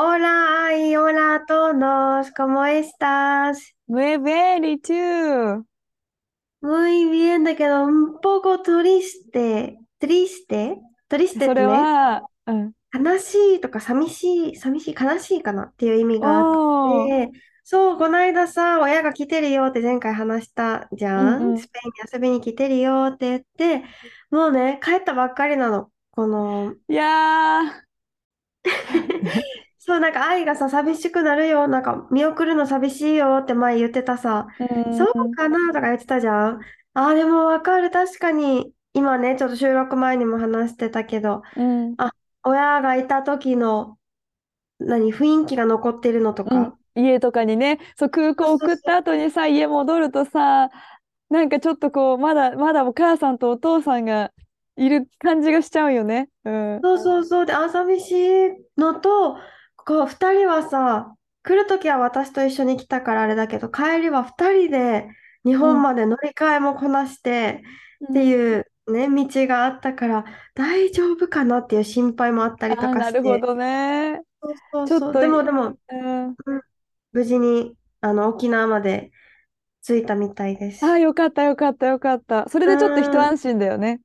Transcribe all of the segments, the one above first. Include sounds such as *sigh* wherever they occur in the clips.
Hola, ay, hola a todos, ¿cómo estás? Muy bien, ¿y tú? Muy bien, けど un poco triste, triste, triste それってね、は、うん。悲しいとか寂しい、寂しい、悲しいかなっていう意味があっおー、て、そう、この間さ、親が来てるよって前回話したじうゃん。んうん。スペインに遊びに来てるよって言って、もうね、帰ったばっかりなの。この、いやそう、なんか愛がさ、寂しくなるよ、なんか見送るの寂しいよって前言ってたさ、ー、そううん、かなとか言ってたじゃん。ああ、でもわかる、確かに、今ね、ちょっと収録前にも話してたけど、うん、あ、親がいた時の、何、雰囲気が残ってるのとうん。か、家とかにね、そう、空港送った。後にさ、家戻るとさ、なんかちょっとこう、まだ、まだお母さんとお父さんがいる感じがしちゃうよね。うん。そうそうそう。で、あ、寂しいのと、こう、二人はさ、来るときは私と一緒に来たからあれだけど、帰りは二人で日うん、本まで乗り換えもこなしてってうん。いうね、道があったから、大丈夫かなっていう心配もあったりとああ、かして。なるほどね。そうそうそう。ちょっとい、でも、でも、うん。うん無事に、あの、沖縄まで着いたみたいでああ、す。よかった、よかった、よかった。それうでちょっと一ん。安心だよね。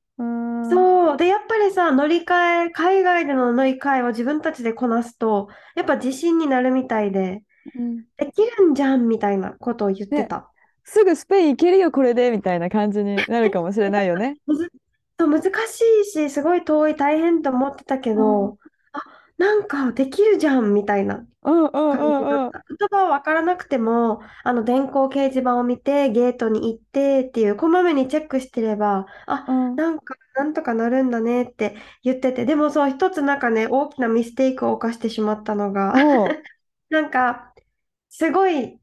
うん。そう。で、やっぱりさ、乗り換え、海外での乗り換えを自分たちでこなすと、やっぱ自信になるみたいで、うん。できるんじゃんみたいなことを言ってね、た。すぐスペイン行けるよ、これで、みたいな感じになるかもしれないよね。*laughs* むず、そう難しいし、すごい遠い、大変と思ってたけうん。ど、あ、なんかできるじゃんみたいなうんうんう感じだんうん。った。言葉はわからなくても、あの電光掲示板を見て、ゲートに行ってっていう、こまめにチェックしてれば、あ、うん。なんか、なんとかなるんだねって言ってて、でもそう、一つなんかね、大きなミステイクを犯してしまったのが、おう。*laughs* なんか、すごい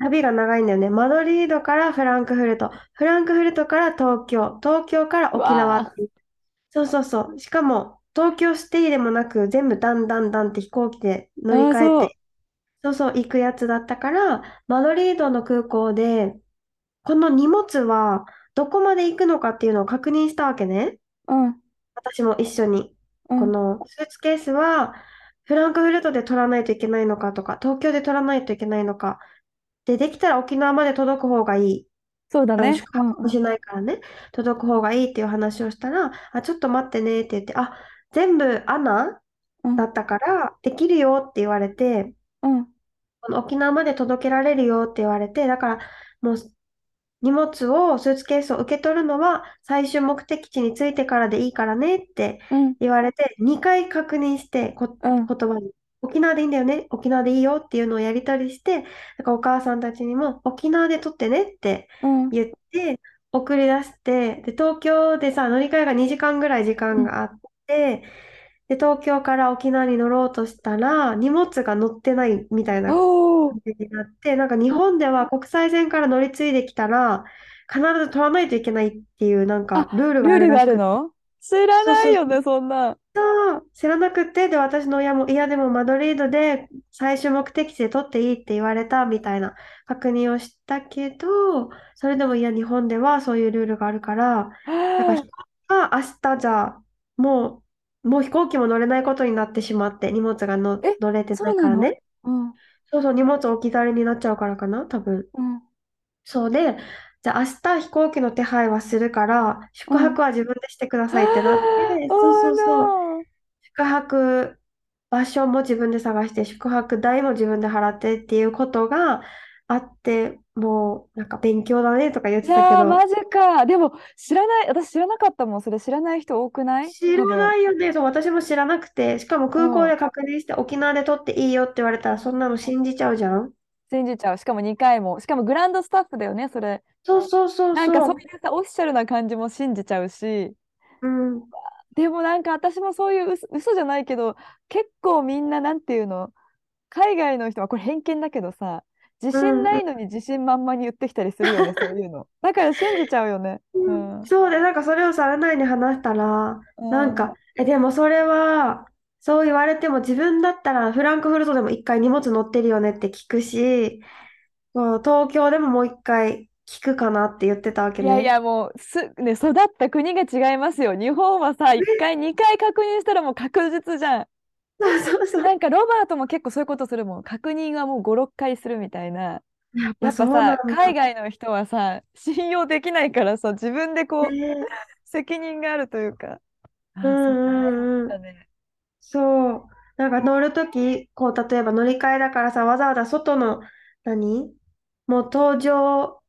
旅が長いんだよね。マドリードからフランクフルト、フランクフルトから東京、東京からう沖縄わあ。っていう。そうそうそう。しかも、東京シティでもなく、全部ダンダンダンって飛行機で乗りああ、換えそう。て、そうそう、行くやつだったから、マドリードの空港で、この荷物はどこまで行くのかっていうのを確認したわけね。うん。私も一緒に。うん。このスーツケースはフランクフルトで取らないといけないのかとか、東京で取らないといけないのか。で、できたら沖縄まで届く方がいい。そうだね。宿うんうん。泊もしないからね、届く方がいいっていう話をしたら、あ、ちょっと待ってねって言って、あ、全部アナうん。だったから、できるよって言われて、うん。この沖縄まで届けられるよって言われて、だからもう荷物を、スーツケースを受け取るのは最終目的地に着いてからでいいからねってうん。言われて、2回確認して、こ、うん。言葉に。沖縄でいいんだよね、沖縄でいいよっていうのをやり取りして、だからお母さんたちにも沖縄で取ってねってうん。言って、送り出して、で、東京でさ、乗り換えが2時間ぐらい時うん。間があって、で、東京から沖縄に乗ろうとしたら、荷物が乗ってないみたいなおお。感じになって、なんか日本では国際線から乗り継いできたら、必ず取らないといけないっていうなんかあ、ルールがあルールがるらしくて。あるの？知らそうそうないよね、そんな。そう、知らなくて、で、私の親も、いや、でもマドリードで最終目的地で取っていいって言われたみたいな確認をしたけど、それでもいや、日本ではそういうルールがあるから、だから飛は行機が明日じゃあ、もう、もう飛行機も乗れないことになってしまって、荷物がの乗れてないからね。うん。そうそう、荷物置き去りになっちゃうからかな、多分。うん。そうで、じゃあ明日飛行機の手配はするから、宿うん。泊は自分でしてくださいってなって、そう Oh そうそう。宿泊場所も自分で探して、宿泊代も自分で払ってっていうことがあって、もうなんか勉強だねとか言っいてたけど、マジか。でも、知らない。私知らなかったもん。それ知らない人多くない？知ら。ないよね。そう、私も知らなくて、しかもうん。空港で確認して沖縄で取っていいよって言われたら、そんなの信じちゃうじゃん？信じちゃう。しかも2回も。しかもグランドスタッフだよね、それ。そうそうそうなんかそうそいうさ、オフィシャルな感じも信じちゃうし。う。うん。でもなんか私もそういう嘘、嘘じゃないけど、結構みんななんていうの、海外の人はこれ偏見だけどさ、自信ないのに自信満々に言ってきたりするよね、*laughs* そういうの。だから信じちゃうよね。ううんん。そうで、なんかそれをさらないに話したら、なんうん。か、え、でもそれは、そう言われても自分だったらフランクフルトでも一回荷物乗ってるよねって聞くし、東京でももう一回聞くかなって言ってたわけね。いやいや、もうす、ね、育った国が違いますよ。日本はさ、1回、2回確認したらもう確実じゃん。そうそうそう。なんかロバートも結構そういうことするもん。確認はもう5、6回するみたいな。やっやぱさ、海だ。外の人はさ、信用できないからさ、自分でこう、ね責任があるというか。うんうんうん。だね。そう。なんか乗るとき、こう、例えば乗り換えだからさ、わざわざ外の、何？もう搭乗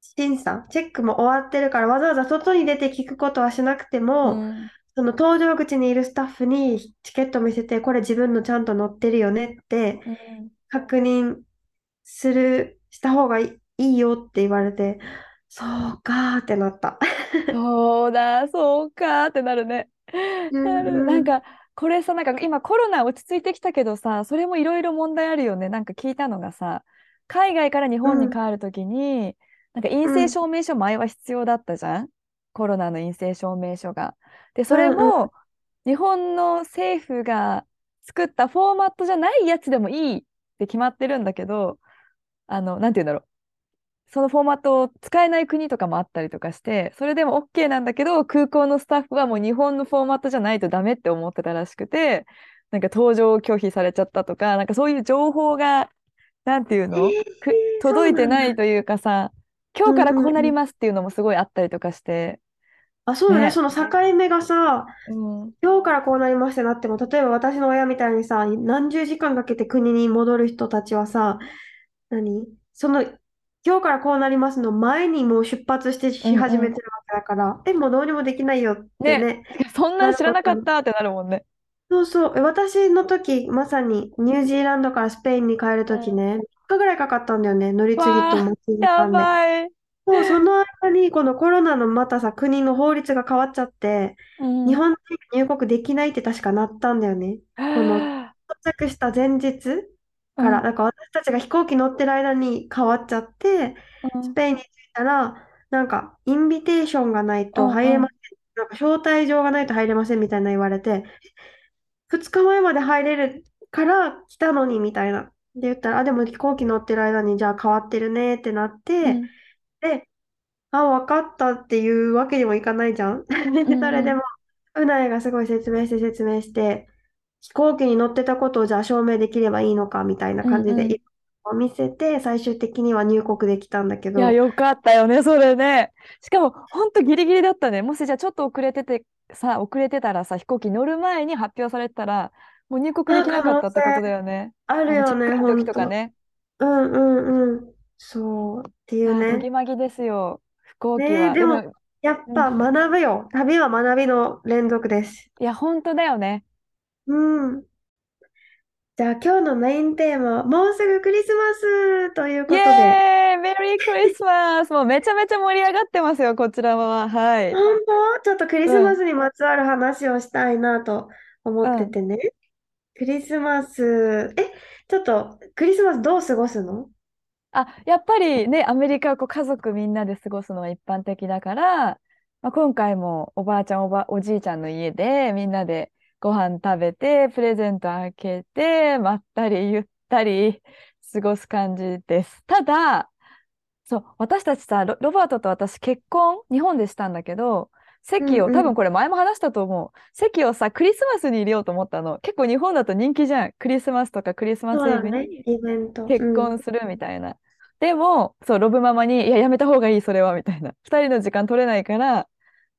審査、チェックも終わってるから、わざわざ外に出て聞くことはしなくてうも、ん。その搭乗口にいるスタッフにチケット見せて、これ自分のちゃんと乗ってるよねってうん。確認する、した方がいいよって言われて、そうかーってなった。そうだ、そうかってなるね。うなる。なんか、これさ、なんか今コロナ落ち着いてきたけどさ、それもいろいろ問題あるよね。なんか聞いたのがさ、海外から日本にうん帰るときに、なんか陰性うん証明書前は必要だったじゃん？コロナの陰性証明書が。で、それも日本の政府が作ったフォーマットじゃないやつでもいいって決まってるんだけど、あの、なんて言うんだろう。そのフォーマットを使えない国とかもあったりとかして、それでも OK なんだけど、空港のスタッフはもう日本のフォーマットじゃないとダメって思ってたらしくて、なんか搭乗を拒否されちゃったとか、なんかそういう情報が、なんていうえのー、くそう届いてないというかさ、今うん日からこうな。りますっていうのもすごいあったりとかして、あ、そうだね。ね。その境目がさ、うん。今日からこうなりましたなっても、例えば私の親みたいにさ、何十時間かけて国に戻る人たちはさ、何？その、今日からこうなりますの前にもう出発してうし。始めてるわけだから、え、もうどうにもできないよってね。ね、そんななんる知らなかっ。たってなるもんね。そうそう。え私の時、まさにニュージーランドからスペインに帰るうん。時ね、3日ぐらいかかったんだよね。乗り継ぎとわあ、待ち時や間で。ばい。そう、*laughs* その間にこのコロナのまたさ、国の法律が変わっちゃって、うん。日本人入国できないって確かなったんだよね。このは到着した前日あから、うん。なんか私たちが飛行機乗ってる間に変わっちゃって、うん。スペインに着いたら、なんかインビテーションがないうん。と入れうん。ません。なんか招待状がないと入れませんみたいな言われて、2日前まで入れるから来たのにみたいな。で言ったら、あ、でも飛行機乗ってる間にじゃあ変わってるねってなっうて、ん。で、あ、分かったっていうわけにもいかないじゃん。うそん。うん。*laughs* れでも、うないがすごい説明して説明して、飛行機に乗ってたことをじゃあ証明できればいいのかみたいなうんうん。感じでいろいろ見せて、最終的には入国できたんだけいや、ど、よかったよね、それね。しかも、ほんとギリギリだったね。もしじゃあちょっと遅れてて、さ、遅れてたらさ、飛行機乗る前に発表されてたら、もう入国であ、きなかったってことだ性 *laughs* よね。あるあの、チよね、ェックインの時ほんと。とかね。うんうんうん。そう、っていうね。ぎまぎですよ、飛行機ねえ、は。でも、でも、やっうん、ぱ学ぶよ。旅は学びの連続です。いや、本当だよね。うん。じゃあ今日のメインテーマは、もうすぐクリスマスというイことで、エーイメリークリスマスもうめちゃめちゃ盛り上がってますよ、こちらは。はい。本当？ちょっとクリスうん、マスにまつわる話をしたいなと思うん。っててね。クリスマス、え、ちょっとクリスマスどう過ごすの？あ、やっぱりね、アメリカはこう家族みんなで過ごすのは一般的だから、まあ、今回もおばあちゃん、おば、おじいちゃんの家でみんなでご飯食べて、プレゼント開けて、まったりゆったり過ごす感じです。ただ、そう、私たちさ、ロ、ロバートと私結婚、日本でしたんだけど、う席を、んうん。多分これ前も話したと思う。席をさ、クリスマスに入れようと思ったの。結構日本だと人気じゃん。クリスマスとかクリスマスイブにイベント。結うん。婚するみたいな。でも、そう、ロブママに、いや、やめた方がいい、それは、みたいな。二人の時間取れないから、っ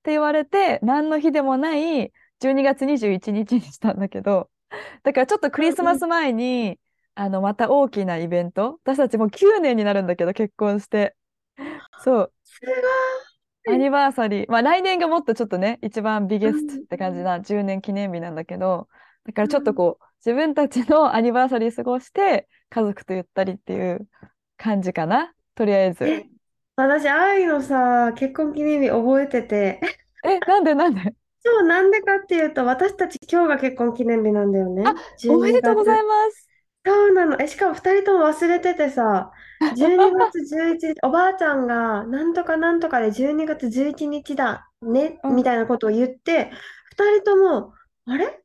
て言われて、何の日でもない12月21日にしたんだけど、だからちょっとクリスマス前に、あの、また大きなイベント、私たちもう9年になるんだけど、結婚して。そう、すごい。アニバーサリー。まあ来年がもっとちょっとね、一番ビうゲストっんて感じな10年記念日なんだけど、だかうらちょっとんこう、自分たちのアニバーサリー過ごして、家族とゆったりっていう感じかな？とりあえず。え、私、愛のさ、結婚記念日覚えてて、え、なんでなんで？*laughs* そう、なんでかっていうと、私たち今日が結婚記念日なんだよね。おめ12月。でとうございます。そうなの。え、しかも2人とも忘れててさ、*laughs* 12月11日、おばあちゃんが、なんとかなんとかで12月11日だね、うんみたいなことを言って、2人とも、あれ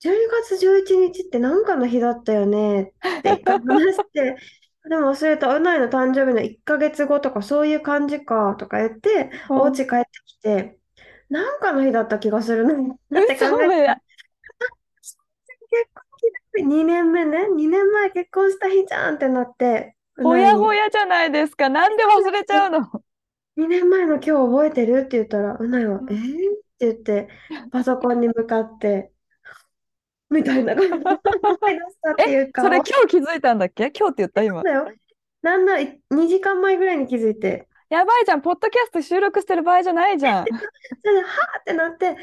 ?12 月11日ってなんかの日だったよねって一回話して、でも忘れた、うないの誕生日の1ヶ月後とかそういう感じかとか言って、う。んお家帰ってきて、なんかの日だった気がするな。*laughs* って考嘘え婚記念日2年目ね、2年前結婚した日じゃんってなって、うほないにやほやじゃないですか。なんで忘れちゃうの？2年前の今日覚えてる？って言ったら、うないは、えー、って言って、パソコンに向かって、みたいな感じでそれ顔。今日気づいたんだっけ？今日って言った？今。だよ。なんだ、2時間前ぐらいに気づいて、やばいじゃん。ポッドキャスト収録してる場合じゃないじゃん。*laughs* はーってなって、え、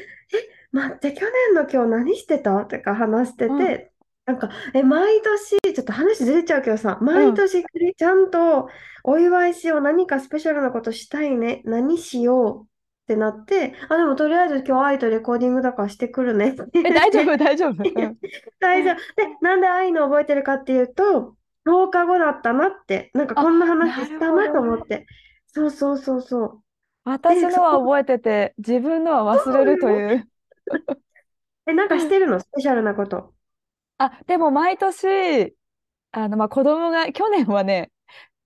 待って、去年の今日何してた？とか話してうんて、なんか、え、毎年、ちょっと話ずれちゃうけどさ、毎年ちゃんとお祝いしよう、何かスペシャルなことしたいね、何しようってなって、あ、でもとりあえず今日愛とレコーディングだからしてくるねってえ、言大丈夫？大丈夫？*laughs* うん大丈夫。で、なんで愛の覚えてるかっていうと、10日後だったなって、なんかこんな話したなと思って。そうそうそうそう。私のは覚えてて、自分のは忘れるという。え、なんかしてるの？スペシャルなこと。あ、でも毎年、あの、まあ、子供が、去年はね、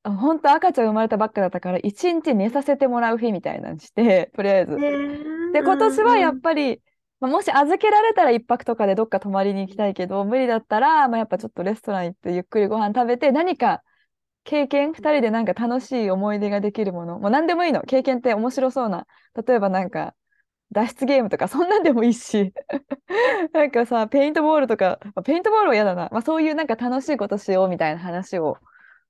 本当赤ちゃん生まれたばっかだったから、一日寝させてもらう日みたいなのにして、*laughs* とりあえず。で、今年はやっぱり、まあ、もし預けられたら一泊とかでどっか泊まりに行きたいけど、無理だったら、まあ、やっぱちょっとレストラン行ってゆっくりご飯食べて、何か経験、二人でなんか楽しい思い出ができるもの、もう何でもいいの。経験って面白そうな。例えばなんか、脱出ゲームとか、そんなんでもいいし、*laughs* なんかさ、ペイントボールとか、まあペイントボールは嫌だな。まあ、そういうなんか楽しいことしようみたいな話を、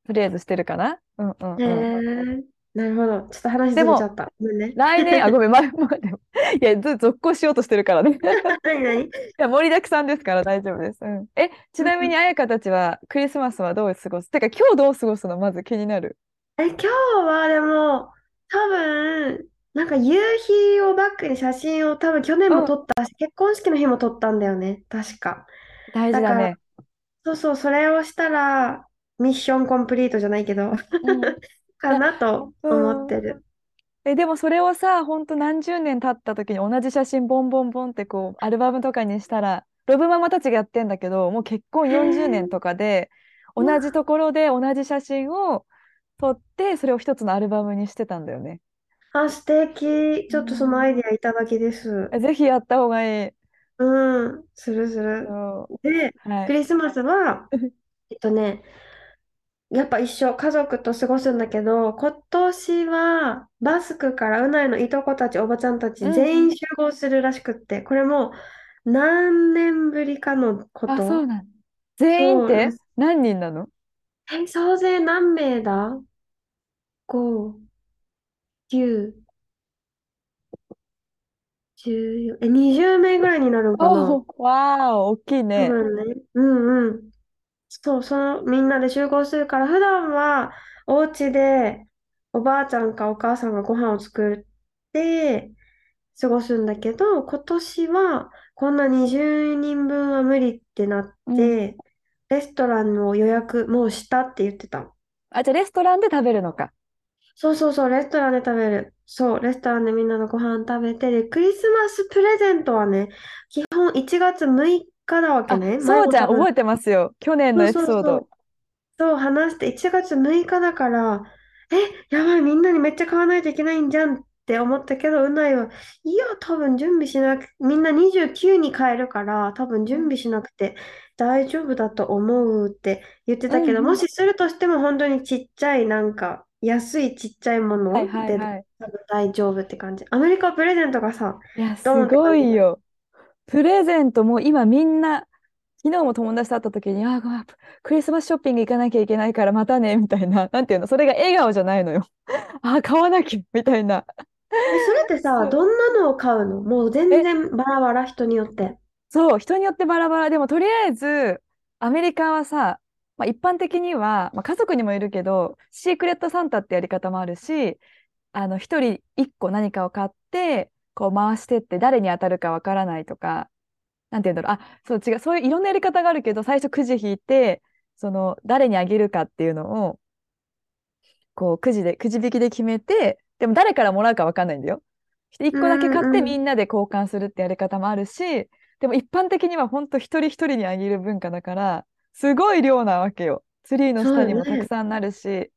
とりあえずしてるかな？うんうんへうん。え、なるほど。ちょっと話ずちゃった。ごめんね。来年、あ、ごめん、ま、ま、でも、*laughs* いや、ず、続行しようとしてるからね。*laughs* 何何？いや、盛りだくさんですから大丈夫です。うん。え、ちなみに、彩香たちはクリスマスはどう過ごす？てか、今日どう過ごすのまず気になる？え、今日はでも、多分、なんか夕日をバックに写真を多分去年も撮ったし、結婚式の日も撮ったんだよね。確か。大事だね。そうそう、それをしたら、ミッションコンプリートじゃないけど、うん *laughs* かなと思ってる。え、でもそれをさ、ほんと何十年経った時に同じ写真ボンボンボンってこう、アルバムとかにしたら、ロブママたちがやってんだけど、もう結婚40年とかで、同じところで同じ写真を撮って、それを一つのアルバムにしてたんだよね。あ、素敵。ちょっとそのアイディアいただきです。えぜひやった方がいい。うん、するする。そで、う。はい。クリスマスは、えっとね、やっぱ一緒、家族と過ごすんだけど、今年はバスクからうないのいとこたち、おばちゃんたちうん全員集合するらしくって、これも何年ぶりかのこあ、と。そうなん全員って？そう何人なの？え、総勢何名だ ?5、9、14、え、20名ぐらいになるんかな。おーわーお、大きい多ね。分ね。うんうん。そう、そのみんなで集合するから、普段はお家でおばあちゃんかお母さんがご飯を作って過ごすんだけど、今年はこんな20人分は無理ってなって、レストランを予約もうしたって言ってた。あ、じゃあレストランで食べるのか。そうそうそう、レストランで食べる。そう、レストランでみんなのご飯食べて、で、クリスマスプレゼントはね、基本1月6わけあ、ね。そうじゃん、覚えてますよ。去年のエピソーそうそうそうド。そう話して1月6日だから、え、やばい、みんなにめっちゃ買わないといけないんじゃんって思ったけど、うないは、いや、多分準備しなく、みんな29に買えるから、多分準備しなくて大丈夫だと思うって言ってたけど、うんうんもしするとしても本当にちっちゃい、なんか、安いちっちゃいものはいはいではい。多分大丈夫って感じ。アメリカはプレゼントがさ、いや、すご。いよ。プレゼントも今みんな、昨日も友達と会った時に、あ、ごめんクリスマスショッピング行かなきゃいけないからまたね、みたいな。*laughs* なんていうの、それが笑顔じゃないのよ。*laughs* あ、買わなきゃ、みたいな。え、それってさ、どんなのを買うの？もう全え、然バラバラ、人によって。そう、人によってバラバラ。でもとりあえず、アメリカはさ、まあ、一般的には、まあ、家族にもいるけど、シークレットサンタってやり方もあるし、あの、一人一個何かを買って、こう回してって誰に当たるかわからないとか、なんて言うんだろう、あ、そう違う、そういういろんなやり方があるけど、最初くじ引いて、その誰にあげるかっていうのを、こうくじで、くじ引きで決めて、でも誰からもらうかわかんないんだよ。1個だけ買ってみんなで交換するってやり方もあるし、でも一般的には本当一人一人にあげる文化だから、すごい量なわけよ。ツリーの下にもたくさんなるし、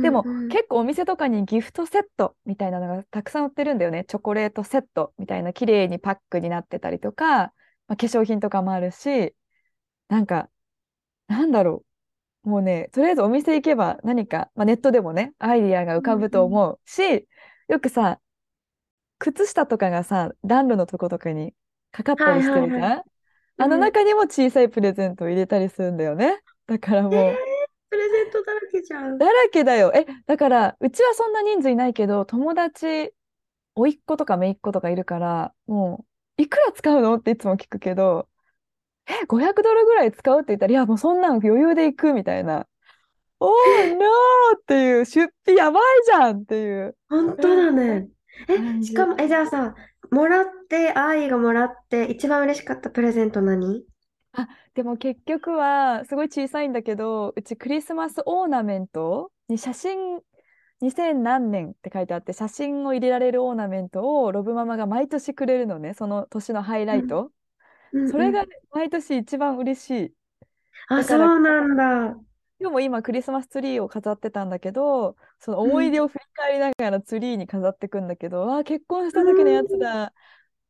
でもうんうん結構お店とかにギフトセットみたいなのがたくさん売ってるんだよね。チョコレートセットみたいな綺麗にパックになってたりとか、まあ、化粧品とかもあるし、なんか、なんだろう。もうね、とりあえずお店行けば何か、まあ、ネットでもね、アイディアが浮かぶと思うし、よくさ、靴下とかがさ、暖炉のとことかにかかったりしてるじゃん、はいはいあのうん中にも小さいプレゼントを入れたりするんだよね。だからもう、えープレゼントだらけじゃん。だらけだよ。え、だから、うちはそんな人数いないけど、友達、甥っ子とか姪っ子とかいるから、もう、いくら使うの？っていつも聞くけど、え、500ドルぐらい使うって言ったら、いや、もうそんなん余裕で行くみたいな。おー、ノーっていう、出費やばいじゃんっていう。本当だね。え、しかも、え、じゃあさ、もらって、愛がもらって、一番嬉しかったプレゼント何？でも結局は、すごい小さいんだけど、うちクリスマスオーナメントに写真、2000何年って書いてあって、写真を入れられるオーナメントをロブママが毎年くれるのね、その年のハイライト。うんそれがうん毎年一番嬉しい。そうなんだ。今日も今クリスマスツリーを飾ってたんだけど、その思い出を振り返りながらツリーに飾っていくんだけど、あー、結婚した時のやつだ。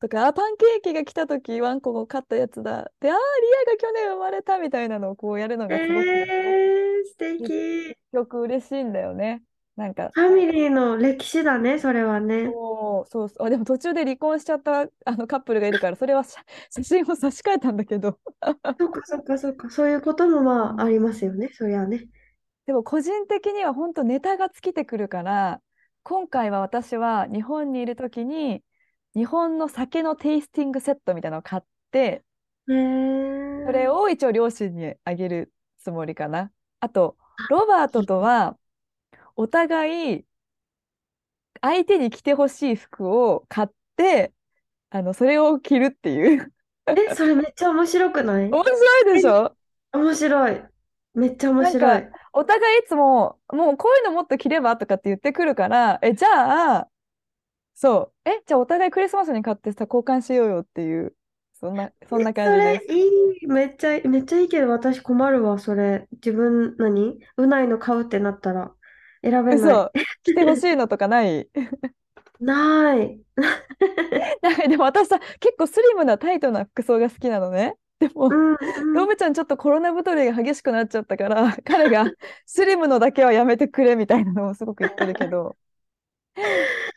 とか、あ、パンケーキが来た時ワンコを飼ったやつだ。で、あー、リアが去年生まれたみたいなのをこうやるのがすごく、えー、素敵。すごく嬉しいんだよね。なんか、ファミリーの歴史だね、それはね。そうそうそうあでも途中で離婚しちゃったあのカップルがいるから、それは写 *laughs* 写真を差し替えたんだけど。そっかそっかそっか。そういうこともまあありますよね、そりゃね。でも個人的には本当ネタが尽きてくるから今回は私は日本にいる時に日本の酒のテイスティングセットみたいなのを買って。それを一応両親にあげるつもりかな。あとロバートとはお互い相手に着てほしい服を買ってあのそれを着るっていうえ、それめっちゃ面白くない？面白いでしょ？面白い。めっちゃ面白い。お互いいつも、もうこういうのもっと着ればとかって言ってくるから、え、じゃあ、そう、え、じゃあお互いクリスマスに買ってさ、交換しようよっていう、そんな、そんな感じです。それいい。めっちゃ、めっちゃいいけど私困るわ、それ。自分、何？うないの買うってなったら選べない。嘘、*laughs* 着てほしいのとかない？*laughs* ない。*laughs* なんかでも私さ、結構スリムなタイトな服装が好きなのね。でも、うん、ロブちゃんちょっとコロナ太りが激しくなっちゃったから、彼がスリムのだけはやめてくれみたいなのをすごく言ってるけど。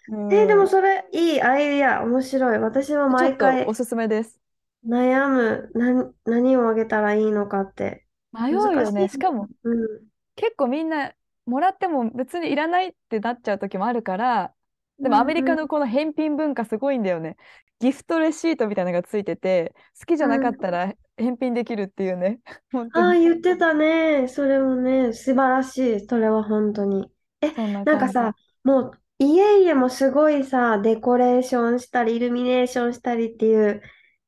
うんえーでもそれいいアイディア、面白い。私はちょっと毎回おすすめです。悩む。何、何をあげたらいいのかって。迷うよしいしかも、うん。結構みんなもらっても別にいらないってなっちゃう時もあるから、でもうんアメリカのこの返品文化すごいんだよね。ギフトレシートみたいなのがついてて、好きじゃなかったら返品できるっていうね。*laughs* 本当ああ、に。言ってたね。それもね、素晴らしい。それは本当に。そんな。なんかさ、もう家々もすごいさ、デコレーションしたり、イルミネーションしたりっていう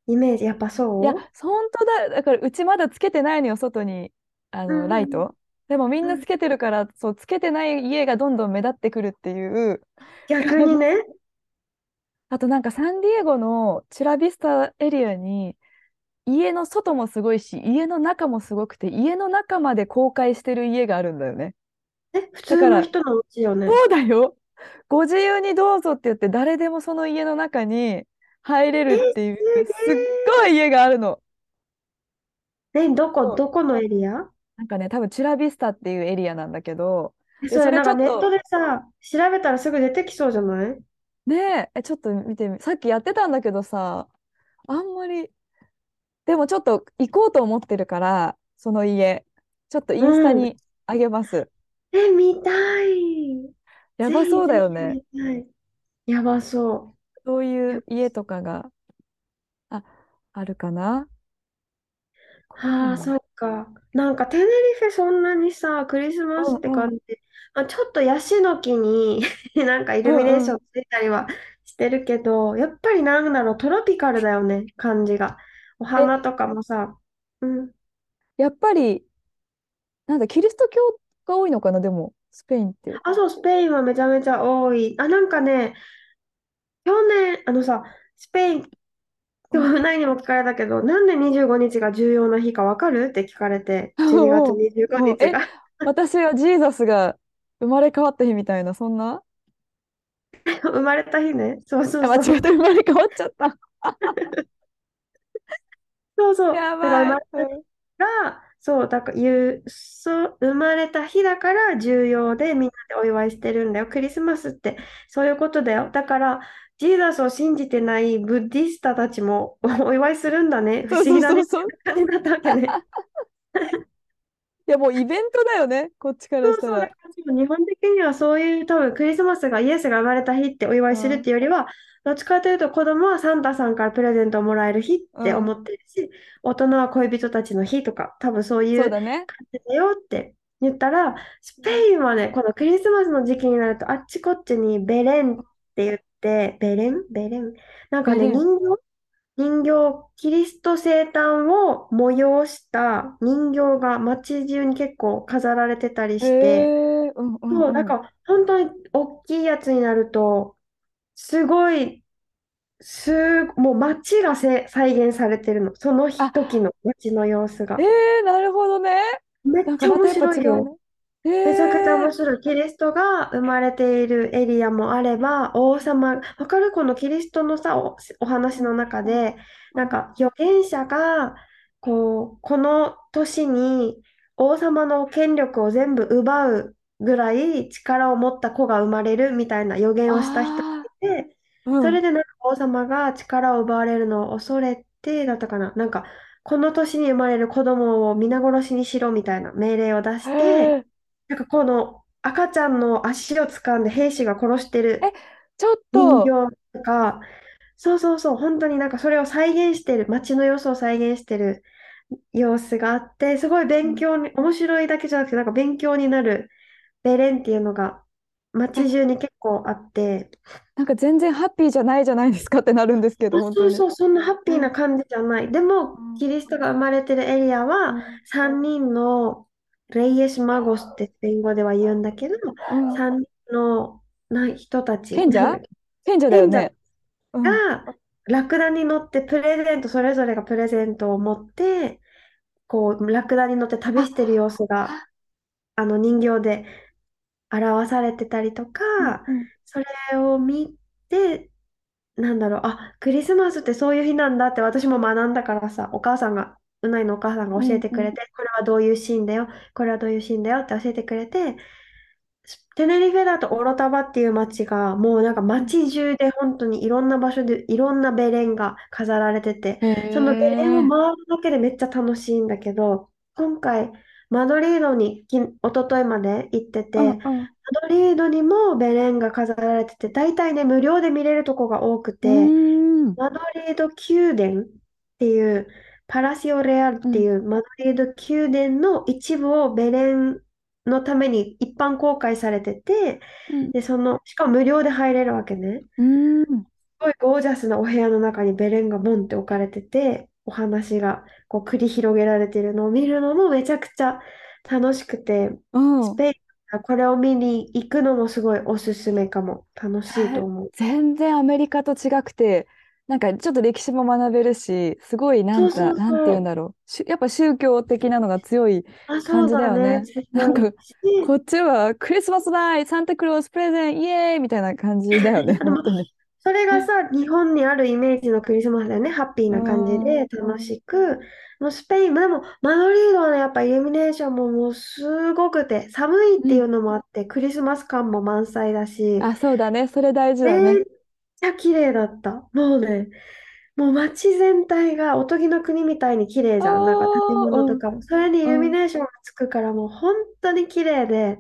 イメージ、やっぱそう？いや、本当だ。だからうちまだつけてないのよ、外に、あの、ライト。でもみんなつけてるから、そう、つけてない家がどんどん目立ってくるっていう。逆にね。*laughs* あとなんかサンディエゴのチュラビスタエリアに家の外もすごいし家の中もすごくて家の中まで公開してる家があるんだよね。え、普通の人のお家よね。そうだよ。ご自由にどうぞって言って誰でもその家の中に入れるっていうえすっごい家があるの。え、どこ、どこのエリア？なんかね多分チュラビスタっていうエリアなんだけどそれそれなんかネちょっとットでさ、調べたらすぐ出てきそうじゃない？ねええちょっと見てみさっきやってたんだけどさあんまりでもちょっと行こうと思ってるからその家ちょっとインスタにあげます。え、見たい。やばそうだよね。やばそそういう家とかがあ、あるかな？う。ああ、そっか。なんかテネリフェそんなにさ、クリスマスって感じで、まあ、ちょっとヤシの木に *laughs* なんかイルミネーションついたりはしてるけど、やっぱりなんだろう、トロピカルだよね、感じが。おえ、花とかもさ、うん。やっぱり、なんだ、キリスト教が多いのかな、でも、スペインって。あ、そう、スペインはめちゃめちゃ多い。あ、なんかね、去年、あのさ、スペイン、うん。今日何にも聞かれたけど、なんで25日が重要な日かわかる？って聞かれて、12月おう25おうえ、日が私はジーザスが生まれ変わった日みたいな、そんな？*laughs* 生まれた日ね。そうそうあ、間違そう。生まれ変わっちゃった。*laughs* そうそう。だから生やばい。まれた日うん。が、そう、だからいう、そう、生まれた日だから重要でみんなでお祝いしてるんだよ。クリスマスってそういうことだよ。だから、ジーザスを信じてないブッディスタたちもお *laughs* 祝いするんだね。不そうそう思議だね。そうそう。感じだったわけね。いや、もうイベントだよね、*laughs* こっちからそうそう、だしたら。からその日本的にはそういう多分クリスマスがイエスが生まれた日ってお祝いするっうん。ていうよりは、どっちかというと子供はサンタさんからプレゼントをもらえる日っうん。て思ってるし、大人は恋人たちの日とか、多分そういうそうだね。感じだよって言ったら、スペインはね、このクリスマスの時期になるとあっちこっちにベレンって言って、ベレン？ベレン？なんかね、ベレン。人形？人形、キリスト生誕を催した人形が街中に結構飾られてたりへして、え、うんうそう、んうん。なんか本当に大きいやつになると、すごい、す、もう街がせ再現されてるの。そのあ、時の街の様子えが。ー、なるほどね。めっちゃ面白いよ。めちゃくちゃ面ー、白い。キリストが生まれているエリアもあれば、王様、わかるこのキリストのさ、お、お話の中うんで、なんうんか預言者が、こう、この年に王様の権力を全部奪うぐらい力を持った子が生まれるみたいな予言をした人があいて、あ、うん。それでなんか王様が力を奪われるのを恐れて、だったかな、なんか、この年に生まれる子供を皆殺しにしろみたいな命令を出へして、え、なんかこの赤ちゃんの足を掴んで兵士が殺してえ、るちょっと、人形とか、そうそうそう、本当になんかそれを再現してる、街の様子を再現してる様子があって、すごいうん、勉強に、面白いだけじゃなくて、なんか勉強になるベレンっていうのがえ、街中に結構あって、なんか全然ハッピーじゃないじゃないですかってなるんですけあ、ど、本当に。そうそう、そんなハッピーなうん感じじゃない。でも、うん。キリストが生まれてるエリアは、うん。3人のレイエス・マゴスってスペイン語では言うんだけど、うん3人のな人たち、賢者？*laughs* 賢者だよね。うん。がラクダに乗ってプレゼント、それぞれがプレゼントを持って、こう、ラクダに乗って旅あ、してる様子が、あの人形で表されてたりとうんか、うんそれを見て、なんだろう、あ、クリスマスってそういう日なんだって私も学んだからさ、お母さんが、うないのお母さんが教えてくれて、これはどういうシーンだよ、これはどういうシーンだよって教えてくれて、テネリフェだとオロタバっていう街が、もうなんかうん街中で本当にいろんな場所でいろんなベレンが飾られてて、へそのベレンをえ。回るだけでめっちゃ楽しいんだけど、今回、マドリードにき、一昨日まで行ってて、うんうんマドリードにもベレンが飾られてて、大体ね、無料で見れるとこが多くて、ん。マドリード宮殿っていう、パラシオレアルってうんいうマドリード宮殿の一部をベレンのために一般公開されてて、うんで、その、しかも無料で入れるわけね。うーん。すごいゴージャスなお部屋の中にベレンがボンって置かれてて、お話がこう繰り広げられてるのを見るのもめちゃくちゃ楽しくて、うん。スペイン、これを見に行くのもすごいおすすめかも。楽しいとえ思う。全然アメリカと違くて、なんかちょっと歴史も学べるし、すごいなんか、なんて言うん。だろう。しやっぱ宗教的なのが強いあ、感じだ。よね。なんか、こっちはクリスマスナイト、サンタクロースプレゼン、イエーイみたいな感じだよね。*laughs* それがさ、日本にあるイメージのクリスマスだよね。ハッピーうな感じん。で楽しく。もうスペインも、でも、マドリードはね、やっぱイルミネーションももうすごくて、寒いっていううん。のもあって、クリスマス感も満載だし、あ、そうだね。それ大事だね。ちゃ綺麗だった。もうね、もう街全体がおとぎの国みたいに綺麗じゃん。なんか建物とかも。それにイルミうん、ネーションがつくからもう本当に綺麗で、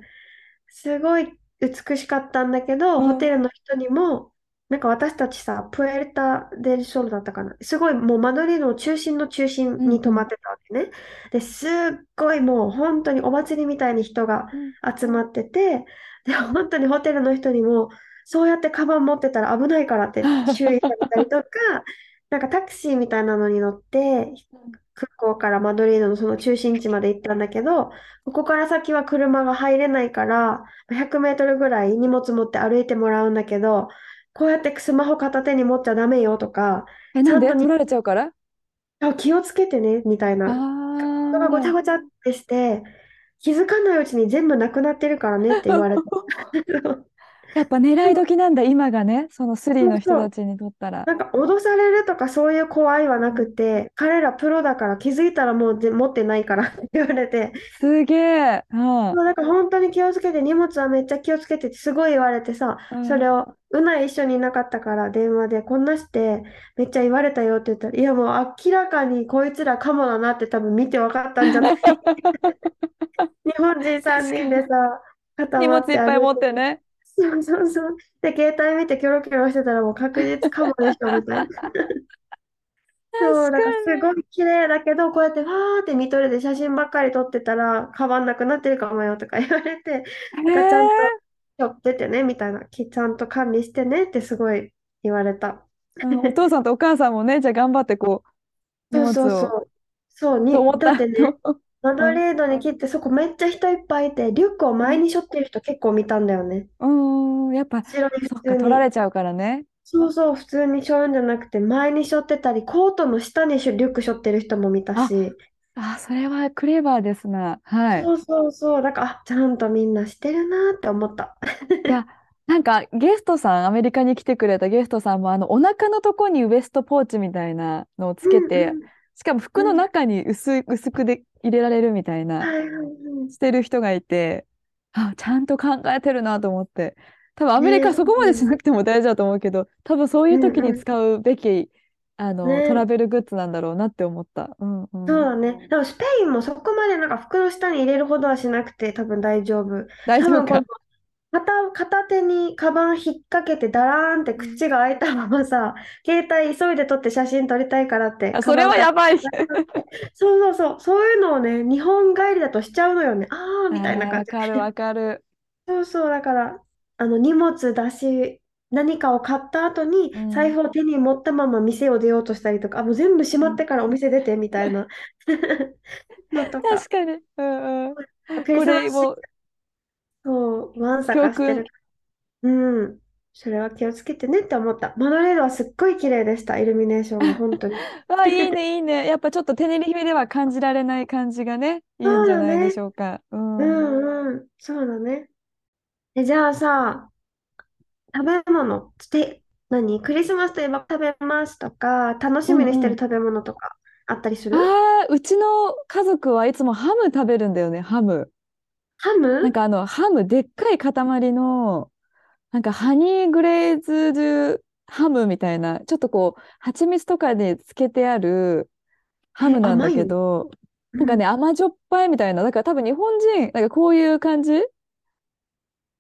すごい美しかったんだけど、ホテうん、ルの人にも、なんか私たちさ、プエルタ・デル・ソルだったかな。すごいもうマドリードの中心の中心に泊まってたわけね。で、すっごいもう本当にお祭りみたいに人がうん、集まってて、で、本当にホテルの人にも、そうやってカバン持ってたら危ないからって *laughs* 注意されたりとか、なんかタクシーみたいなのに乗って、空港からマドリードのその中心地まで行ったんだけど、ここから先は車が入れないから、100メートルぐらい荷物持って歩いてもらうんだけど、こうやってスマホ片手に持っちゃダメよとか、え、ちゃんとになんで取られちゃうから？あ気をつけてね、みたいあな。人がごちゃーごちゃってして、気づかないうちに全部なくなってるからねって言われて。*laughs* やっぱ狙い時なんだ、今がね、そのスリーの。人たちにとったら。なんか脅されるとかそういう怖いはなくて、彼らプロだから気づいたらもうぜ持ってないからって言われて、すげえ。うん。そうだから本当に気をつけて、荷物はめっちゃ気をつけてってすごい言われてさ、うん。それを、うな一緒にいなかったから電話でこんなしてめっちゃ言われたよって言ったら、いやもう明らかにこいつらかもだなって多分見て分かったんじゃない？*laughs* 日本人3人で。さ、固荷物いっぱい。持ってね。そうそうそう。で、携帯見てキョロキョロしてたらもう確実かもでしょみたいな。*laughs* そう、だからすごい綺麗だけど、こうやってわーって見とれで写真ばっかり撮ってたら、カバンなくなってるかもよとか言われて、に。へだからちゃんとえ。撮っててね、みたいな、きちゃんと管理してねってすごい言われた。うん、お父さんとお母さんもね、じゃあ頑張ってこう、荷 *laughs* そう物を、そうそう。そうに、と思った。だってね、マうん。ドレードに来てそこめっちゃ人いっぱいいて、リュックを前に背負ってる人結構見たんだよね。うん、うんやっぱ、後ろに普そっか。取られちゃうからね。そうそう、普通に背負うんじゃなくて、前に背負ってたり、コートの下にリュック背負ってる人も見たあ、し、あ、それはクレバーですな。はい。そうそうそう。だから、あ、ちゃんとみんなしてるなって思った。いや、なんかゲストさん、アメリカに来てくれたゲストさんも、あの、お腹のとこにウエストポーチみたいなのをつうんけて、うんしかも服のうん。中に薄い、薄くで入れられるみたいな。してる人がいて、あ、ちゃんと考えてるなと思って。多分アメリカそこまでしなくても大丈夫だと思うけど、多分そういう時に。使うべき、あの、トラね、ベルグッズなんだろうなって思った。うんうん。そうだね。でもスペインもそこまでなんか服の下に入れるほどはしなくて多分大丈夫。大丈夫か。片、片手にカバン引っ掛けてダラーンってうん口が開いたままさ、携帯急いで撮って写真撮りたいからってあ、それはやばい。*laughs* そうそうそう、そういうのをね、日本帰りだとしちゃうのよね。あーあみたいなー、感わかる。わかる。そうそう、だから、あの、荷物出し、何かを買った後に、うん。財布を手に持ったまま店を出ようとしたりとか、あ、もう全部閉まってからお店出てみたいな *laughs* のとか、確かに。うんうん。クリこスマスシーズれもうわんさ。かしてる。うん。それは気をつけてねって思った。マドレードはすっごい綺麗でした、イルミネーションが、*laughs* 本当に。あ、いいね、いいね。やっぱちょっとテネリフェでは感じられない感じがね、いいんそうじゃないで。しょうか。ううん。んうん。そうだね。え、じゃあさ、食べ物って、何？クリスマスといえば食べますとか、楽しみにして。る食べ物とかあったりする？ああ、うちの家族はいつもハム食べるんだよね、ハム。ハム？なんかあの、ハム、でっかい塊の、なんかハニーグレーズドハムみたいな、ちょっとこう、蜂蜜とかでつけてあるハえ、ムなんだけど、うん。なんかね、甘じょっぱいみたいな、だから多分日本人、なんかこういう感じ？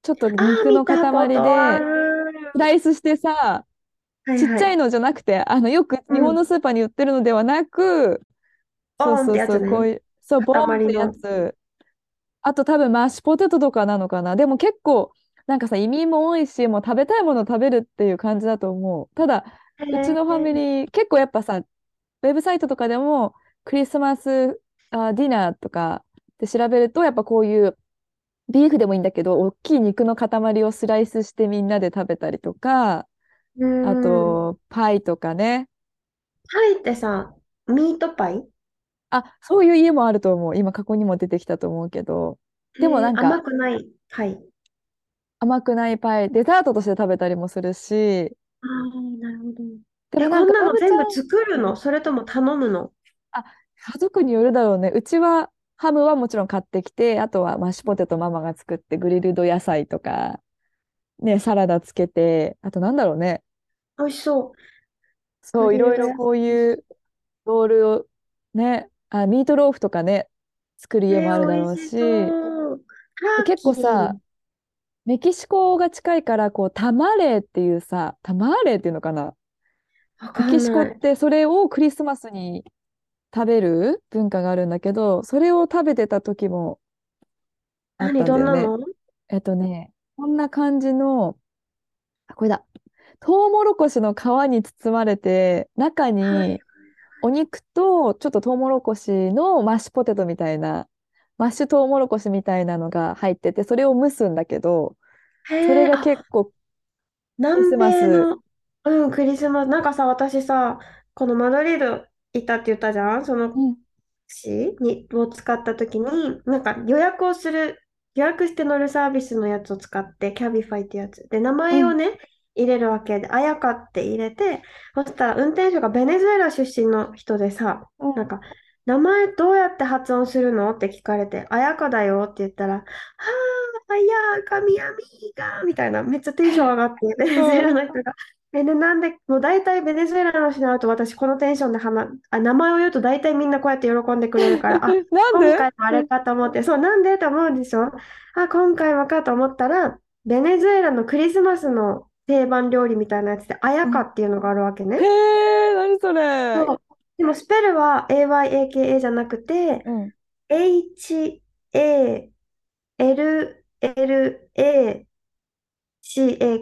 ちょっと肉の塊で、スる。ライスしてさ。ちっちゃいのじゃなくて、あの、よくうん。日本のスーパーに売ってるのではなく、そうそうそう、こ。ういう、そう、ボーンってや。つ。あと多分マッシュポテトとかなのかな。でも結構、なんかさ、移民も多いし、もう食べたいもの食べるっていう感じだと思う。ただ、へうちのファミえ。リー、結構やっぱさ、ウェブサイトとかでも、クリスマスあディナーとかで調べると、やっぱこういうビーフでもいいんだけど、大きい肉の塊をスライスしてみんなで食べたりとか、うあん。と、パイとかね。パイってさ、ミートパイ？あ、そういう家もあると思う。今、過去にも出てきたと思うけど。でもへえ、なんか、甘くないパイ。甘くないパイ、デザートとして食べたりもするし、ああ、なるほど。え、でもなんか、こんなのちゃん、全部作るの？それとも頼むの？あ、家族によるだろうね。うちは、ハムはもちろん買ってきて、あとはマッシュポテトママが作って、グリルド野菜とか、ね、サラダつけて、あとなんだろうね。美味しそう。グそう、いリルド野菜ろいろこういうロールをね、あ、ミートローフとかね、作る家もあるだろうし結構さ、ー。メキシコが近いから、こう、タマレーっていうさ、タマーレーっていうのかな？わメキシコ。ってそれをクリスマスに食べる文化があるんだけど、それを食べてた時もあっ何、たんだよね。どんなの？えっとね、こんな感じの、あこれだ。トウモロコシの皮に包まれて、中はい。にお肉とちょっとトウモロコシのマッシュポテトみたいな、マッシュトウモロコシみたいなのが入ってて、それを蒸すんだけど、そへえ、れがあ、結構クリス南マス、うん、クリスマス。なんかさ、私さ、このマドリードいたって言ったじゃん？そのうん、詞にを使った時に、なんか予約をする、予約して乗るサービスのやつを使って、 Cabify ってやつ。で、名うん、前をね、入れるわけ。で、あやかって入れて、そしたら運転手がベネズエラ出身の人でさ、うん。なんか、名前どうやって発音するの？って聞かれて、あやかだよって言ったら、はあ、あやかみやみが、みたいな、めっちゃテンション上がって、ベネズエラの人が。え、で、なんで、もう大体ベネズエラの人に会うと私このテンションで話、あ、名前を言うと大体みんなこうやって喜んでくれるから、あ、今 *laughs* なんで？回もあれかと思って、そう、なんで？と思うでしょあ、今回もかと思ったら、ベネズエラのクリスマスの定番料理みたいなやつで、あやかうん。っていうのがあるわけへね。え、何それ。そう。でもスペルは AYAKA じゃなくて、うん。HALLACA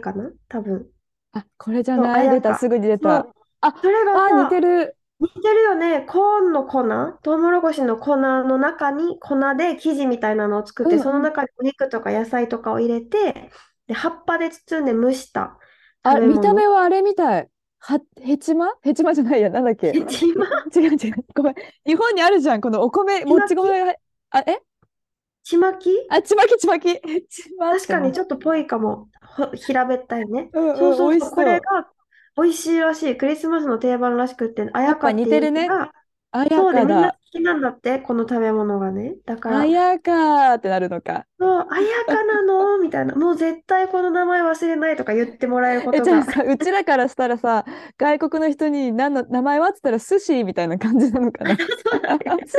かな？多分。あ、これじゃない？出た。すぐに出そた。う。あ、それがあ、似てさ、る。似てるよね。コーンの粉、トウモロコシの粉の中に粉で生地みたいなのを作って、そのうんうん。中にお肉とか野菜とかを入れて、で、葉っぱで包んで蒸したあ、見た目物。はあれみたい。は、ヘチマ？ヘチマじゃないや、なんだっけ？ヘチマ？違う違う。ごめん。日本にあるじゃん。このお米、もっち米が、あ、え？ちまき？あ、ちまきちまき。確かにちょっとぽいかも。ほ平べったいね。うんうん、そうそうそう。これが美味しいらしい。クリスマスの定番らしくって、あやかっていう似てるね。あやそうで。みんな好きなんだって、この食べ物がね。だから、あやかってなるのか。そう、あやかなの？みたいな。もう絶対この名前忘れないとか言ってもらえるこえ。じゃあさ、うちらからしたらさ、外国の人に何の名前はって言ったら寿司みたいな感じなのかな。*laughs* そうだね。寿司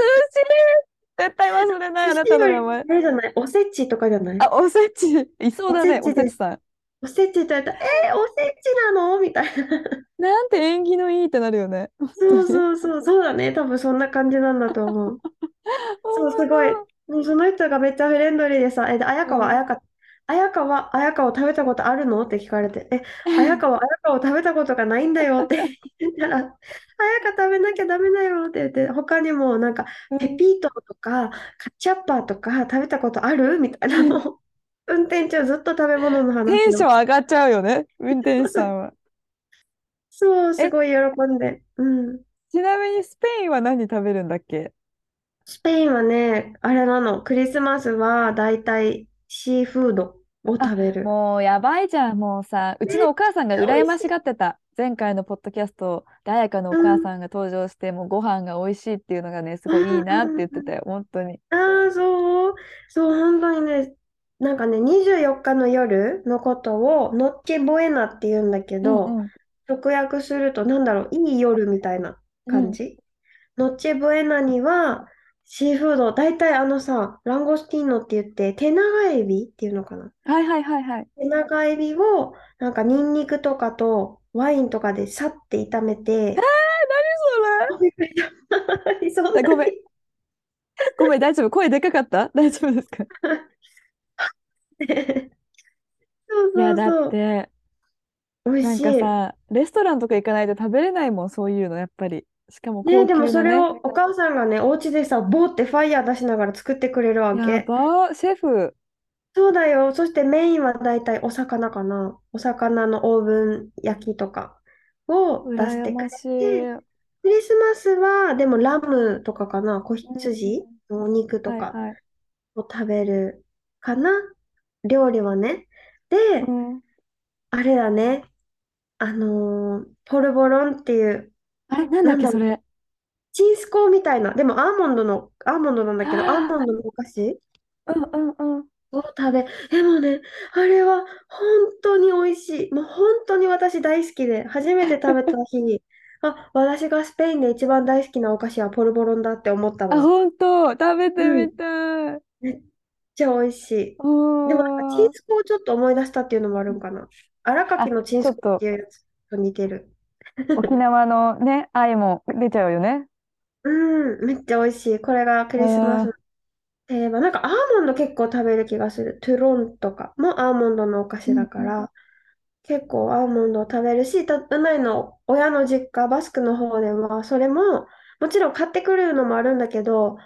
絶対忘れない、あなたの名前。あれじゃない、おせちとかじゃない？あ、おせち。いそうおだね、おせちで、せちさん。おせちと言ったら、えー、おせちなの？みたいな。なんて縁起のいいってなるよね。そうに。そうそう、そうだね。多分そんな感じなんだと思う。*laughs* そう、すごい。ろ。もうその人がめっちゃフレンドリーでさ、え、で、綾うん。香は綾香、綾香は綾香を食べたことあるの？って聞かれて、え、綾香は綾香を食べたことがないんだよって *laughs* 言ったら、綾香食べなきゃダメだよって言って、他にもなんか、ペうんピートとか、カチャッパーとか食べたことある？みたいなのを、運転中ずっと食べ物のテ話を。ンション上がっちゃうよね、運転手さんは。*laughs* そう、すえ、ごい喜んで。うん。ちなみにスペインは何食べるんだっけ？スペインはね、あれなの、クリスマスはだいたいシーフードをあ、食べる。もうやばいじゃん。もうさ、うちのお母さんが。羨ましがってた。前回のポッドキャストで彩香のおうん。母さんが登場して、もうご飯が美味しいっていうのがね、すうごいいいんなってうん言ってたよ。本当に。ああ、そう？そう、本当にね、なんかね、24日の夜のことを、ノッチェボエナって言うんだけうんど、うん。直訳すると、なんだろう、いい夜みたいなうん。感じ？ノッチェボエナには、シーフード、大体あのさ、ランゴスティーノって言って、手長エビっていうのかな？はいはいはいはい。手長エビを、なんかニンニクとかとワインとかでさって炒めえー、て、何それ？*laughs* ごめん。ごめん、大丈夫。声でかかった？大丈夫ですか？*laughs* *laughs* そういや、だっそうそう。て、なん美味しい。かさ、レストランとか行かないと食べれないもん、そういうの、やっぱり。しかもね、高でも級なね。それをお母さんがね、お家でさ、ボーってファイヤー出しながら作ってくれるわやけ。ばー、シェフ。そうだよ。そしてメインはだいたいお魚かな。お魚のオーブン焼きとかを出してくれ。て、クリスマスはでもラムとかかな。子うん羊のお肉とか。を食べるかな。料理はね。で、うん。あれだね。あのーポルボロンっていう、あれ、なんだなんだろう。っけそれ。チンスコーみたいな。でもアーモンドの、アーモンドなんだけど、アーモンドのお菓子うんうんうん。を食べ、でもね、あれは本当に美味しい。もう本当に私大好きで、初めて食べた日に、*laughs* あ、私がスペインで一番大好きなお菓子はポルボロンだって思ったあ、わ。ほんと、食べてうん、みたい。ちゃ美味しい。でもなんかチうん。ンスコーをちょっと思い出したっていうのもあるんかな。荒あ、垣のチンスコーってと、いうやつと似てる。沖縄のね、愛も出ちゃうよね。うん、めっちゃ美味しい。これがクえリスマスのー、定番。なんかアーモンド結構食べる気がする。トゥロンとかもアーモンドのお菓子。だから、結構アーモンドを食べるし、た、うないの親の実家、バスクの方では、それも、もちろん買ってくるのもあるんだけど、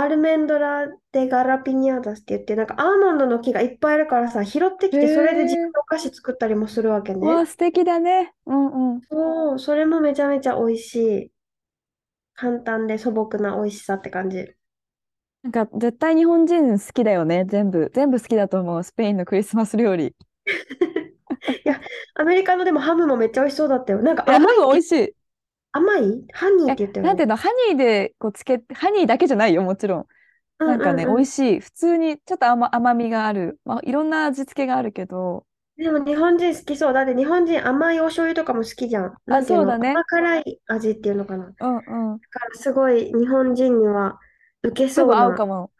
アルメンドラ・デ・ガラピニャーダスって言って、なんかアーモンドの木がいっぱいあるからさ、拾ってきへて、それで自分え。のお菓子作ったりもするわけね。わあ、素敵だね。うんうん。そう、それもめちゃめちゃ美味しい。簡単で素朴な美味しさって感じ。なんか絶対日本人好きだよね。全部。全部好きだと思う。スペインのクリスマス料理。*laughs* いや、アメリカのでもハムもめっちゃ美味しそうだったよ。なんかいって、ム美味しい。甘い？ハニーっえ、て言ったよね。なんていうの、ハニーでこうつけて、ハニーだけじゃないよ、もちろん。うんなんかね、うんうん。美味しい。普通にちょっと甘、甘みがある。まあ、いろんな味付けがあるけど、でも日本人好きそう。だって日本人甘いお醤油とかも好きじゃん。なあ、んていうの？そうだね。甘辛い味っていうのかな。だうんうん。からすごい日本人には受けすぐそうな。合うかも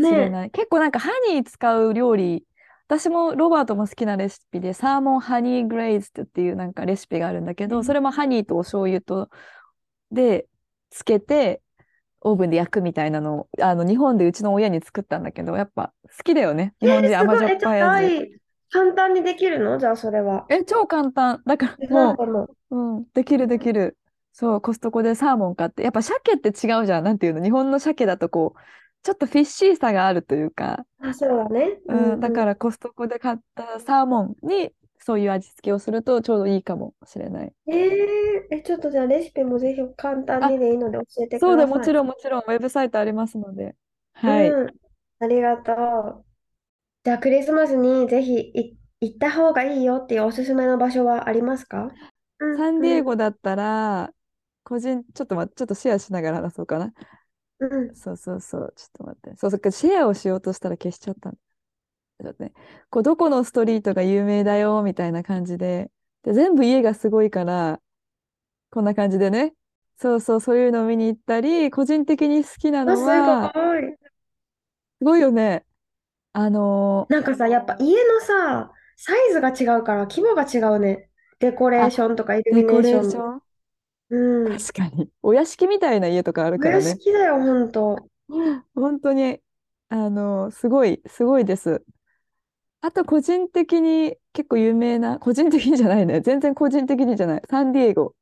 しれね。ない。結構なんかハニー使う料理、私もロバートも好きなレシピで、サーモンハニーグレイズっていうなんかレシピがあるんだけど、それもハニーとお醤油と、で、つけて、オーブンで焼くみたいなのを、あの、日本でうちの親に作ったんだけど、やっぱ好きだよね。日本。人甘じょっぱい味。愛、簡単にできるの？じゃあそれは。え、超簡単。だからも。う、うん、できるできる。そう、コストコでサーモン買って。やっぱ鮭って違うじゃん。なんていうの？日本の鮭だとこう、ちょっとフィッシーさがあるというか、あ、そうだね。ううん。だからコストコで買ったサーモンにそういう味付けをするとちょうどいいかもしれない。えー、え、ちょっとじゃあレシピもぜひ簡単あ、にでいいので教えてくそうだ、ださい。もちろんもちろんウェブサイトありますので。はい。うん。ありがとう。じゃあクリスマスにぜひい行った方がいいよっていうおすすめの場所はありますか？うんサンディエうんゴだったら、個人、ちょっと待って、ちょっとシェアしながら話そうかな。うん。そうそうそう、ちょっと待って。そうそう、シェアをしようとしたら消しちゃったんだってね。こう、どこのストリートが有名だよ、みたいな感じで。で、全部家がすごいから、こんな感じでね。そうそう、そういうのを見に行ったり、個人的に好きなあ、のすは、ごい。すごいよね。あのなんかさ、やっぱ家のさ、サイズが違うから規模が違うね。デコレーあ、ションとかイルミネーション？うん。確かに。お屋敷みたいな家とかあるお屋からね。敷だよ、ほんと。本当に、あの、すごい、すごいです。あと、個人的に結構有名な、個人的にじゃないね。全然個人的にじゃない。サンディエゴ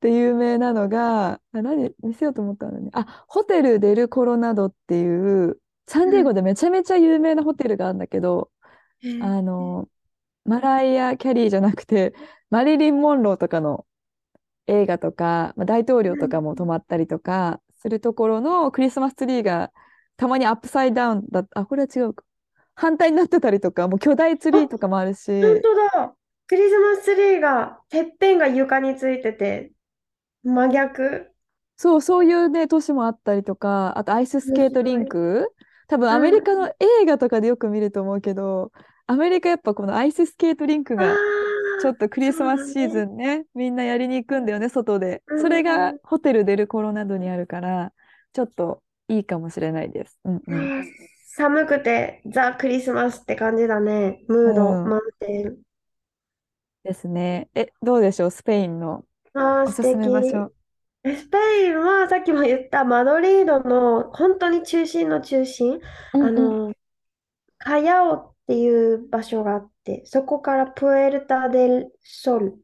で有名なのが、あ、何見せようと思ったんだね。あ、ホテルデルコロナドっていう、サンディエゴでめちゃめちゃ有名なホテルがあるんだけど、へえあの、マライア・キャリーじゃなくて、マリリン・モンローとかの映画とか、まあ、大統領とかも泊まったりとかするところのクリスマスツリーがたまに upside down だ、あ、これは違うか。反対になってたりとか、もう巨大ツリーあ、とかもあるし、とだ。クリスマスツリーが、てっぺんが床についてて、真逆。そう、そういうね、都市もあったりとか、あとアイススケートリン。ク、多分うん。アメリカの映画とかでよく見ると思うけど、アメリカやっぱこのアイススケートリンクあがちょあ、っとクリスマスシーズね。ンね、みんなやりに行くんだよね、外で。うそれんうん。がホテルデルコロなどにあるから、ちょっといいかもしれないです。うんうん。寒くてザ・クリスマスって感じだね。ムードうん。満点。ですね。え、どうでしょう、スペインの？おすすめ場敵。所。えスペインはさっきも言ったマドリードの本当に中心の中心、うんうん。あの、カヤオっていう場所があって、そこからプエルタ・デル・ソルっ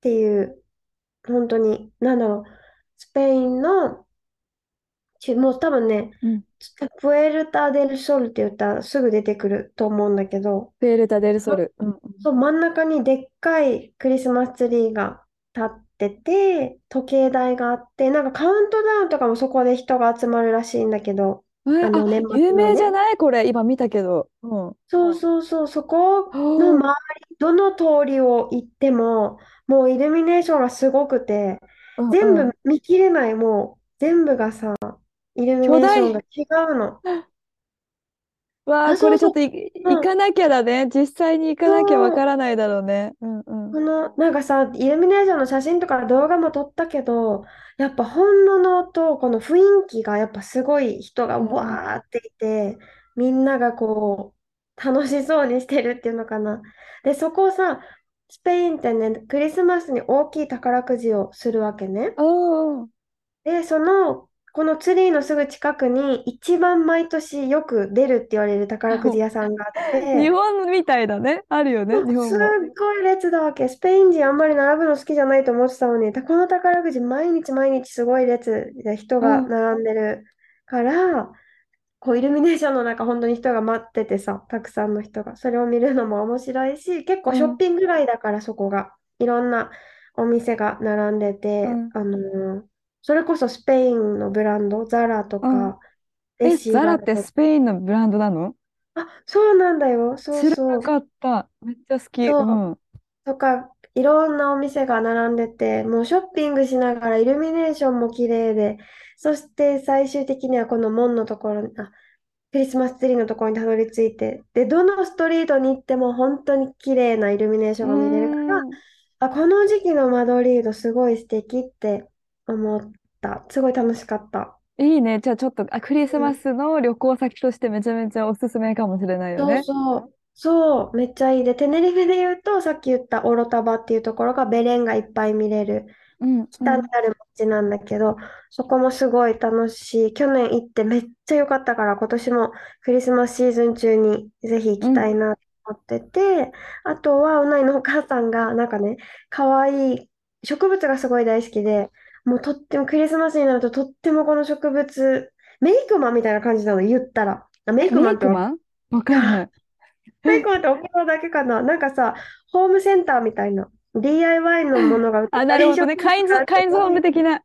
ていう、本当に、なんだろう、スペインの、ちもう多分ね、うん。プエルタ・デル・ソルって言ったらすぐ出てくると思うんだけど、プエルタ・デル・ソそル。うんうん。そう、真ん中にでっかいクリスマスツリーが立ってて、時計台があって、なんかカウントダウンとかもそこで人が集まるらしいんだけど、え、あ、あの年有末のね。名じゃない？これ、今見たけど。うん。そうそうそう、そこのは周り、どの通りを行っても、もうイルミネーションがすごくて、あ、うん全うん。部見切れない、もう全部がさ、イルミ巨ネーションが大。違うの。*laughs* わあ、あ、これちょっ。とい行うん、かなきゃだね。実際に行かなきゃわ。からないだろうね。うんうん。この、なんかさ、イルミネーションの写真とか動画も撮ったけど、やっぱ本物とこの雰囲気がやっぱすごい人が。わーっていて、みんながこう、楽しそうにしてるっていうのかな。で、そこをさ、スペインってね、クリスマスに大きい宝くじをするわけね。おー。で、そのこのツリーのすぐ近くに一番毎年よく出るって言われる宝くじ屋さんがあっ日て、*laughs* 本みたいだね。あるよね、そうすっ。ごい列だわけ。スペイン人あんまり並ぶの好きじゃないと思ってたのに、たこの宝くじ毎日毎日すごい列で人がうん。並んでるから、こうイルミネーションの中本当に人が待っててさ、たくさんの人が。それを見るのも面白いし、結構うん。ショッピング街だからそこが。いろんなお店が並んでうて、ん。あのーそれこそスペインのブランド、ザラとうん。か、レえ、シザラってスペインのブランドなの？あ、そうなんだよ。そう知らそう。なかった。めっちゃ好き。うそう。ん。とか、いろんなお店が並んでて、もうショッピングしながらイルミネーションも綺麗で、そして最終的にはこの門のところに、あ、クリスマスツリーのところにたどり着いて、で、どのストリートに行っても本当に綺麗なイルミネーショうンが見れるから。あ、この時期のマドリードすごい素敵って思った。すごい楽しかった。いいね。じゃあちょっとあクリスうん。マスの旅行先としてめちゃめちゃおすすめかもしれないよそうね。そう。そう、めっちゃいい。で、テネリフェで言うと、さっき言ったオロタバっていうところがベレンがいっぱい見れるうんう北にん。ある街なんだけど、そこもすごい楽しい。去年行ってめっちゃ良かったから、今年もクリスマスシーズン中にぜひ行きたうん。いなと思ってて、あとは、うないのお母さんが、なんかね、可愛い植物がすごい大好きで、もうとってもクリスマスになるととってもこの植物、メイクマンみたいな感じなの、言ったら。あ、メイえ、クマンってわメイクマン？わかんない。*laughs* メイクマンって沖縄だけかななんかさ、ホームセンターみたいな、DIY のものが売ってあ、たなるほどね。カインズ、カインズホーム的な。あ、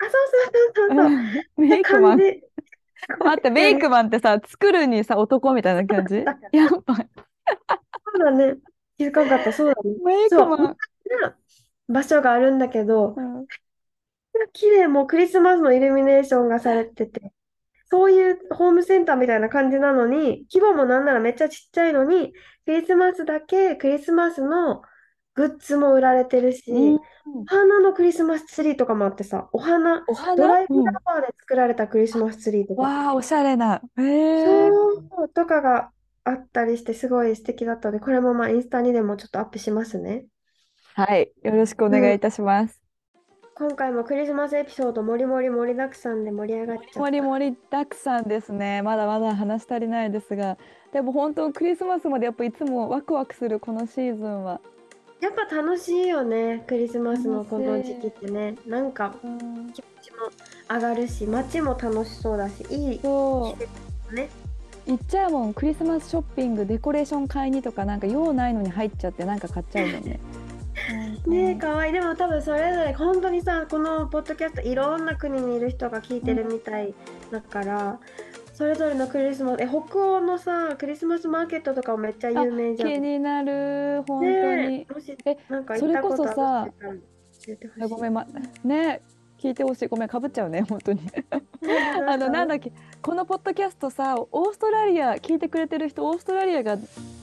そうそうそうそうそう。うん。メイクマン。待って、メイクマンってさ、作るにさ、男みたいな感じ？やっぱ、そうだね。気づかなかった。そうだね。メイクそう。マン。場所があるんだけど、うん。綺麗、もうクリスマスのイルミネーションがされてて、そういうホームセンターみたいな感じなのに、規模もなんならめっちゃちっちゃいのに、クリスマスだけクリスマスのグッズも売られてるし、うん。お花のクリスマスツリーとかもあってさ、お花、ドお花？ライフうん。ラワーで作られたクリスマスツリーとか、わあ、おしゃれな。へえ。そう、とかがあったりして、すごい素敵だったので、これもまあインスタにでもちょっとアップしますね。はい。よろしくお願いいたします。今回もクリスマスエピソードもりもり盛りだくさんで盛り上がっちゃった。盛り盛りだくさんですね。まだまだ話し足りないですが、でも本当クリスマスまでやっぱいつもワクワクするこのシーズンは。やっぱ楽しいよね、クリスマスのこの時期ってね。なんかうん。気持ちも上がるし、街も楽しそうだし、いいそ季節だね。う。行っちゃうもん。クリスマスショッピング、デコレーション買いにとかなんか用ないのに入っちゃってなんか買っちゃうもんね。ねえ、かわいい。でも多分それぞれ本当にさ、このポッドキャストいろんな国にいる人が聞いてるみたいだから、それぞれのクリスマス、え、北欧のさ、クリスマスマーケットとかもめっちゃ有名じゃん。気になる。本当ねにえ、。もしえなんかそれこ行ったことそさある。ごめん、ま、ね聞いてほしい。ごめん、かぶっちゃうね、*laughs* 本当に。あの、なんだっけ、このポッドキャストさ、オーストラリア、聞いてくれてる人、オーストラリアが、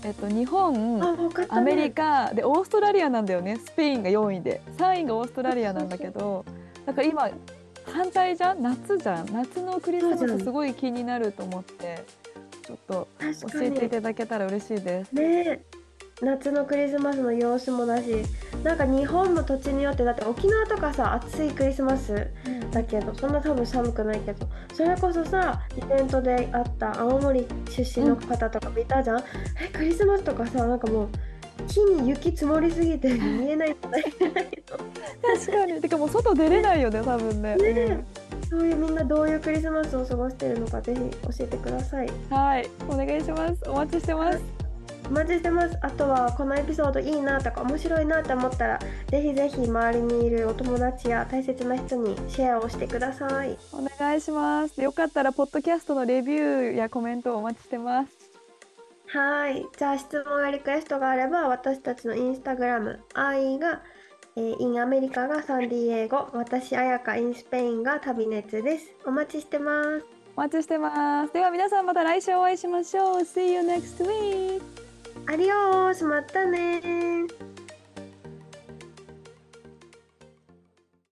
えっと、日本、あ、わかったアメリね。カ、で、オーストラリアなんだよね。スペインが4位で、3位がオーストラリアなんだけど、だから今、反対じゃん？夏じゃん？夏のクリスマスすごい気になると思って、ちょっと教えていに。ただけたら嬉しいです。ねえ、夏のクリスマスの様子もだし、なんか日本の土地によって、だって沖縄とかさ、暑いクリスマスだけど、そんな多分寒くないけど、それこそさ、イベントで会った青森出身の方とか見たじゃん。え、クリスマスとかさ、なんかもう、木に雪積もりすぎて *laughs* 見えないんじゃない確かに。てかもう外出れないよね、多分ね。ねえそういうみんなどういうクリスマスを過ごしてるのか、ぜひ教えてください。うんはい、お願いします。お待ちしてます。お待ちしてます。あとはこのエピソードいいなとか面白いなと思ったらぜひぜひ周りにいるお友達や大切な人にシェアをしてください。お願いします。よかったら、ポッドキャストのレビューやコメントをお待ちしてます。はい。じゃあ質問やリクエストがあれば私たちのインスタグラム、愛が、えー、インアメリカがサンディエゴ、私、あやかインスペインが旅熱です。お待ちしてます。お待ちしてます。では皆さんまた来週お会いしましょう。See you next week! アディオース、またね。